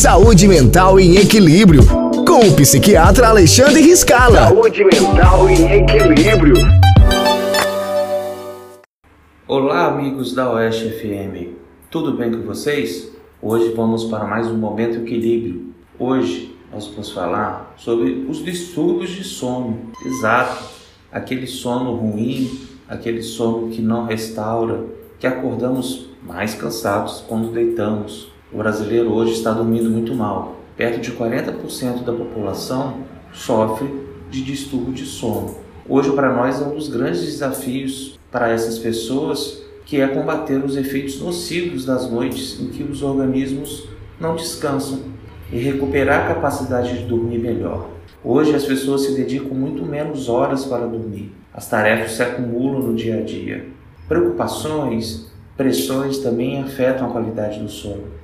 Saúde Mental em Equilíbrio, com o psiquiatra Alexandre Riscala. Saúde Mental em Equilíbrio. Olá, amigos da Oeste FM. Tudo bem com vocês? Hoje vamos para mais um Momento Equilíbrio. Hoje nós vamos falar sobre os distúrbios de sono. Exato, aquele sono ruim, aquele sono que não restaura, que acordamos mais cansados quando deitamos. O brasileiro hoje está dormindo muito mal. Perto de 40% da população sofre de distúrbio de sono. Hoje, para nós, é um dos grandes desafios para essas pessoas que é combater os efeitos nocivos das noites em que os organismos não descansam e recuperar a capacidade de dormir melhor. Hoje as pessoas se dedicam muito menos horas para dormir. As tarefas se acumulam no dia a dia. Preocupações, pressões também afetam a qualidade do sono.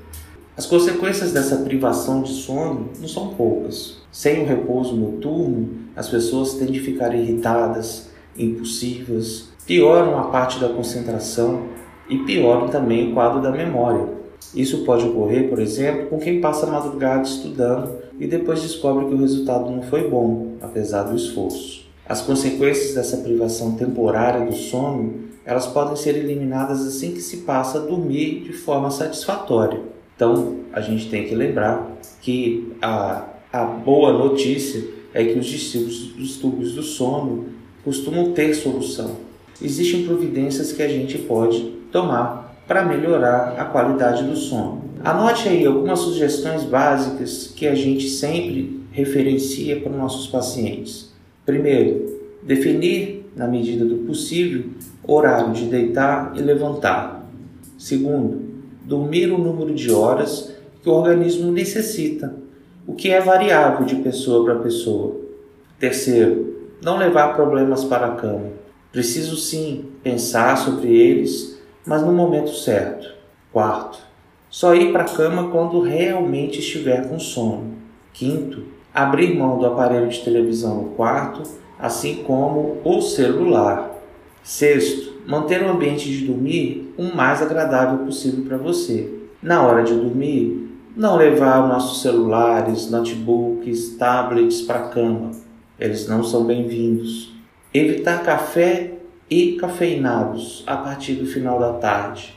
As consequências dessa privação de sono não são poucas. Sem o repouso noturno, as pessoas tendem a ficar irritadas, impulsivas, pioram a parte da concentração e pioram também o quadro da memória. Isso pode ocorrer, por exemplo, com quem passa a madrugada estudando e depois descobre que o resultado não foi bom, apesar do esforço. As consequências dessa privação temporária do sono, elas podem ser eliminadas assim que se passa a dormir de forma satisfatória. Então, a gente tem que lembrar que a, a boa notícia é que os distúrbios, do sono costumam ter solução. Existem providências que a gente pode tomar para melhorar a qualidade do sono. Anote aí algumas sugestões básicas que a gente sempre referencia para os nossos pacientes. Primeiro, definir, na medida do possível, horário de deitar e levantar. Segundo, dormir o número de horas que o organismo necessita, o que é variável de pessoa para pessoa. Terceiro, não levar problemas para a cama. Preciso sim pensar sobre eles, mas no momento certo. Quarto, só ir para a cama quando realmente estiver com sono. Quinto, abrir mão do aparelho de televisão no quarto, assim como o celular. Sexto, manter o ambiente de dormir o mais agradável possível para você. Na hora de dormir, não levar nossos celulares, notebooks, tablets para a cama. Eles não são bem-vindos. Evitar café e cafeinados a partir do final da tarde.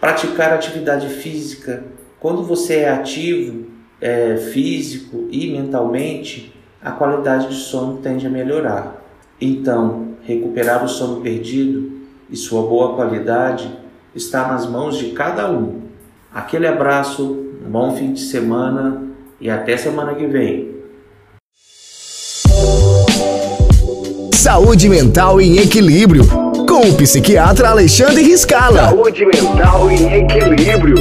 Praticar atividade física. Quando você é ativo, é, físico e mentalmente, a qualidade de sono tende a melhorar. Então, recuperar o sono perdido e sua boa qualidade está nas mãos de cada um. Aquele abraço, um bom fim de semana e até semana que vem. Saúde Mental em Equilíbrio, com o psiquiatra Alexandre Riscala. Saúde Mental em Equilíbrio.